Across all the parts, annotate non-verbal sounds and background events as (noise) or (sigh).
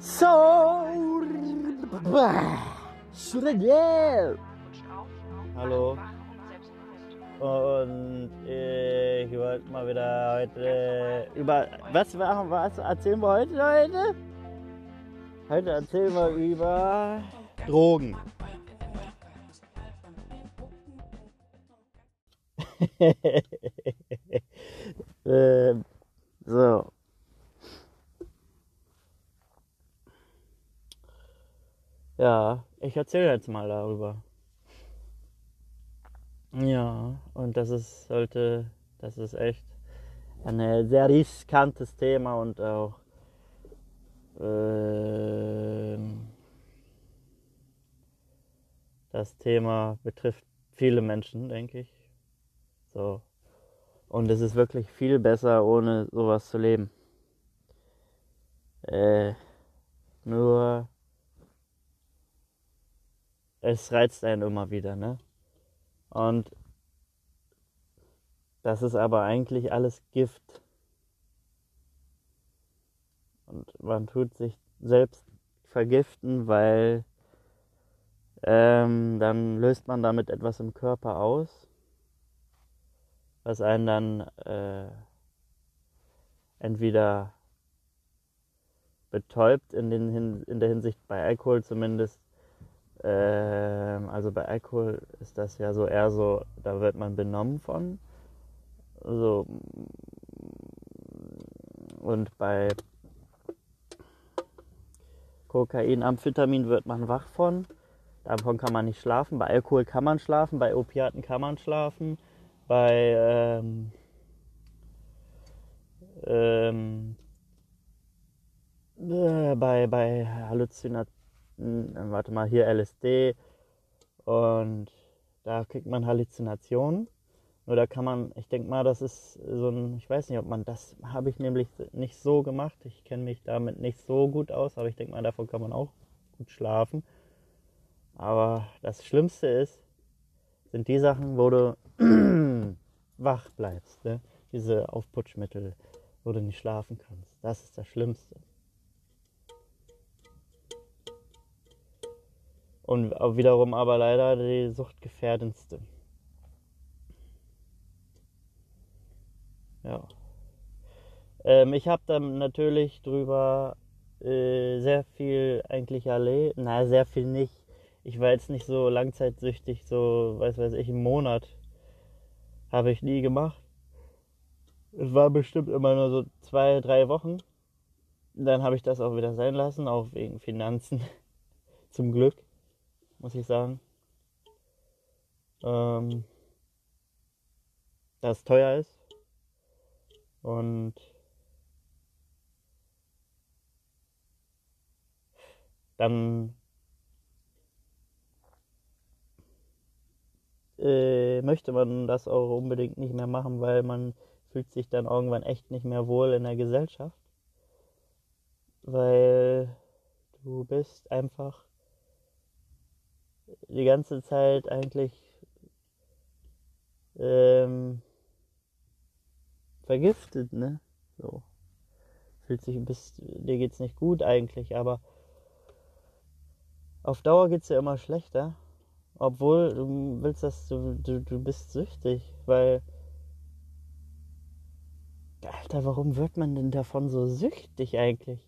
So. Hallo. Und ich wollte mal wieder heute über. Was, machen, was erzählen wir heute, Leute? Heute erzählen wir über Drogen. (laughs) ähm, so. Ja, ich erzähle jetzt mal darüber. Ja, und das ist sollte, das ist echt ein sehr riskantes Thema und auch äh, das Thema betrifft viele Menschen, denke ich. So. Und es ist wirklich viel besser, ohne sowas zu leben. Äh, nur es reizt einen immer wieder, ne? Und das ist aber eigentlich alles Gift. Und man tut sich selbst vergiften, weil ähm, dann löst man damit etwas im Körper aus, was einen dann äh, entweder betäubt in, den, in der Hinsicht bei Alkohol zumindest ähm, also bei Alkohol ist das ja so eher so, da wird man benommen von. So. Und bei Kokain, Amphetamin wird man wach von. Davon kann man nicht schlafen. Bei Alkohol kann man schlafen, bei Opiaten kann man schlafen. Bei ähm, ähm, äh, bei, bei Halluzinationen warte mal, hier LSD und da kriegt man Halluzinationen. Nur da kann man, ich denke mal, das ist so ein, ich weiß nicht, ob man das, habe ich nämlich nicht so gemacht. Ich kenne mich damit nicht so gut aus, aber ich denke mal, davon kann man auch gut schlafen. Aber das Schlimmste ist, sind die Sachen, wo du (clears throat) wach bleibst. Ne? Diese Aufputschmittel, wo du nicht schlafen kannst. Das ist das Schlimmste. Und wiederum aber leider die suchtgefährdendste. Ja. Ähm, ich habe dann natürlich drüber äh, sehr viel eigentlich erlebt. Na, sehr viel nicht. Ich war jetzt nicht so langzeitsüchtig, so, weiß weiß ich, einen Monat. Habe ich nie gemacht. Es war bestimmt immer nur so zwei, drei Wochen. Dann habe ich das auch wieder sein lassen, auch wegen Finanzen. (laughs) Zum Glück muss ich sagen. Ähm, dass es teuer ist. Und dann äh, möchte man das auch unbedingt nicht mehr machen, weil man fühlt sich dann irgendwann echt nicht mehr wohl in der Gesellschaft. Weil du bist einfach die ganze Zeit eigentlich ähm, vergiftet, ne? So. Fühlt sich, bist, dir geht's nicht gut eigentlich, aber auf Dauer geht's dir immer schlechter. Obwohl du willst das, du, du, du bist süchtig, weil. Alter, warum wird man denn davon so süchtig eigentlich?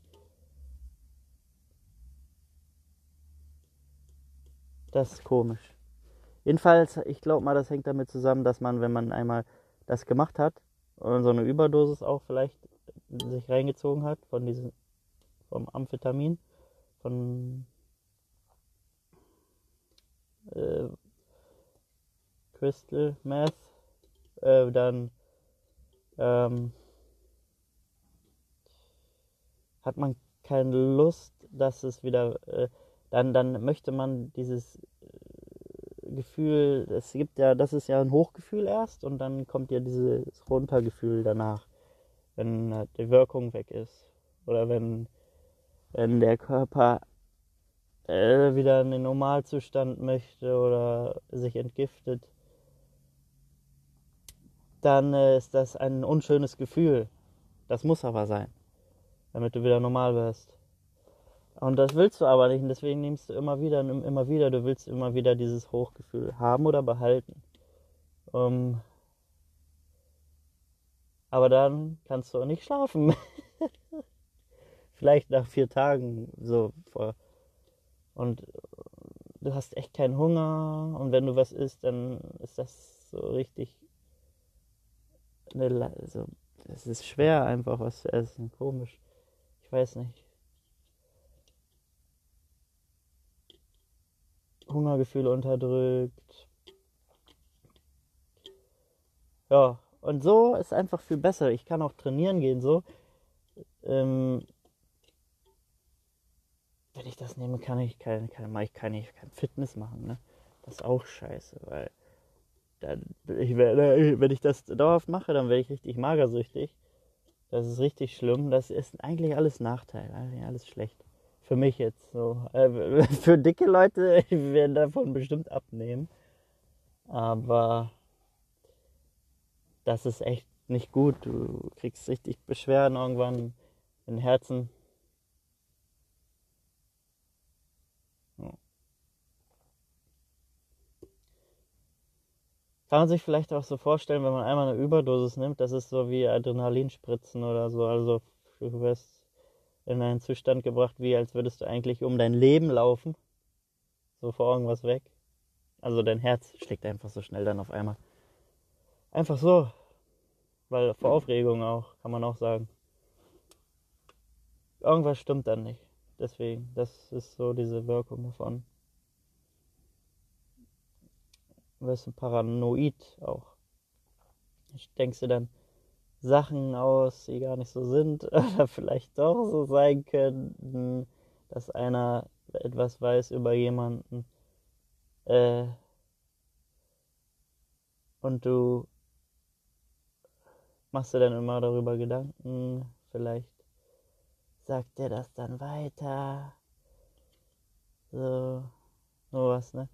Das ist komisch. Jedenfalls, ich glaube mal, das hängt damit zusammen, dass man, wenn man einmal das gemacht hat und so eine Überdosis auch vielleicht sich reingezogen hat von diesem vom Amphetamin, von äh, Crystal Meth, äh, dann ähm, hat man keine Lust, dass es wieder äh, dann, dann möchte man dieses äh, Gefühl, es gibt ja, das ist ja ein Hochgefühl erst und dann kommt ja dieses Runtergefühl danach, wenn die Wirkung weg ist. Oder wenn, wenn der Körper äh, wieder in den Normalzustand möchte oder sich entgiftet, dann äh, ist das ein unschönes Gefühl. Das muss aber sein, damit du wieder normal wirst. Und das willst du aber nicht. Und deswegen nimmst du immer wieder und immer wieder. Du willst immer wieder dieses Hochgefühl haben oder behalten. Um, aber dann kannst du auch nicht schlafen. (laughs) Vielleicht nach vier Tagen so vor. Und du hast echt keinen Hunger. Und wenn du was isst, dann ist das so richtig. Eine, also, es ist schwer einfach was zu essen. Komisch. Ich weiß nicht. Hungergefühle unterdrückt. Ja, und so ist einfach viel besser. Ich kann auch trainieren gehen so. Ähm, wenn ich das nehme, kann ich kein, kein, ich kann ich kein Fitness machen. Ne? Das ist auch scheiße, weil dann, ich werde, wenn ich das dauerhaft mache, dann werde ich richtig magersüchtig. Das ist richtig schlimm. Das ist eigentlich alles Nachteil, eigentlich alles schlecht. Für mich jetzt so. Äh, (laughs) für dicke Leute (laughs) werden davon bestimmt abnehmen. Aber das ist echt nicht gut. Du kriegst richtig Beschwerden irgendwann im Herzen. Kann man sich vielleicht auch so vorstellen, wenn man einmal eine Überdosis nimmt, das ist so wie Adrenalinspritzen oder so. Also du wirst in einen Zustand gebracht, wie als würdest du eigentlich um dein Leben laufen. So vor irgendwas weg. Also dein Herz schlägt einfach so schnell dann auf einmal. Einfach so. Weil vor Aufregung auch, kann man auch sagen. Irgendwas stimmt dann nicht. Deswegen, das ist so diese Wirkung davon. Du wirst ein paranoid auch. Ich denkst du dann Sachen aus, die gar nicht so sind (laughs) oder vielleicht doch so sein könnten, dass einer etwas weiß über jemanden äh, und du machst du dann immer darüber Gedanken, vielleicht sagt der das dann weiter. So, sowas, ne?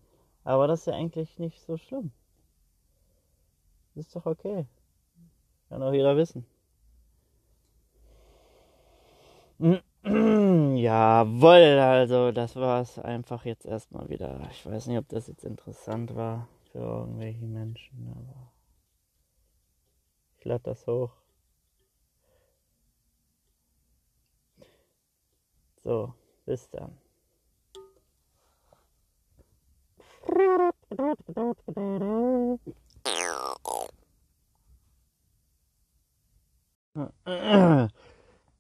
Aber das ist ja eigentlich nicht so schlimm. Ist doch okay. Kann auch jeder wissen. (clears throat) Jawoll, also das war es einfach jetzt erstmal wieder. Ich weiß nicht, ob das jetzt interessant war für irgendwelche Menschen, aber lade das hoch. So, bis dann.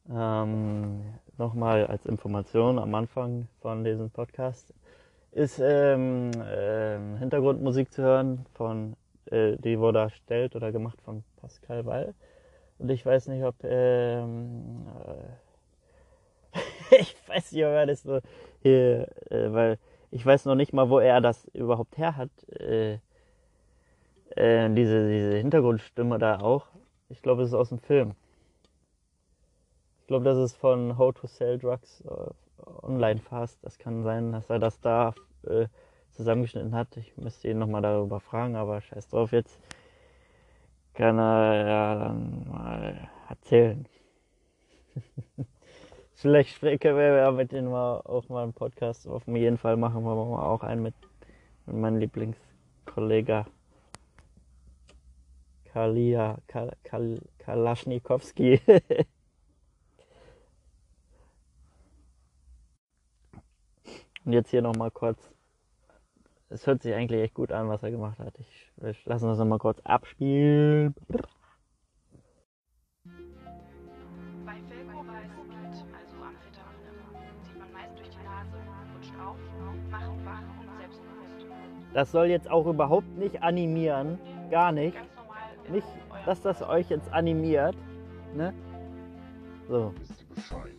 Ähm, Nochmal als Information am Anfang von diesem Podcast ist ähm, ähm, Hintergrundmusik zu hören von äh, die wurde erstellt oder gemacht von Pascal Wall. Und ich weiß nicht, ob ähm, äh, (laughs) ich weiß nicht, ob er das so hier, äh, weil ich weiß noch nicht mal, wo er das überhaupt her hat. Äh, äh diese, diese Hintergrundstimme da auch. Ich glaube, es ist aus dem Film. Ich glaube, das ist von How to Sell Drugs äh, Online Fast. Das kann sein, dass er das da äh, zusammengeschnitten hat. Ich müsste ihn nochmal darüber fragen, aber scheiß drauf jetzt. Kann er ja dann mal erzählen. (laughs) Vielleicht können wir ja mit ihm mal auch mal einen Podcast. Auf jeden Fall machen wir mal auch einen mit, mit meinem Lieblingskollege Kalia Kal, Kal, Kalaschnikowski. (laughs) Und jetzt hier nochmal kurz es hört sich eigentlich echt gut an, was er gemacht hat. Ich, ich lasse das nochmal kurz abspielen. Bei also Amphetamine, zieht man meist durch die Nase, rutscht auf, macht wach und selbstbewusst. Das soll jetzt auch überhaupt nicht animieren, gar nicht. Nicht, dass das euch jetzt animiert, ne? So. Wisst ihr Bescheid?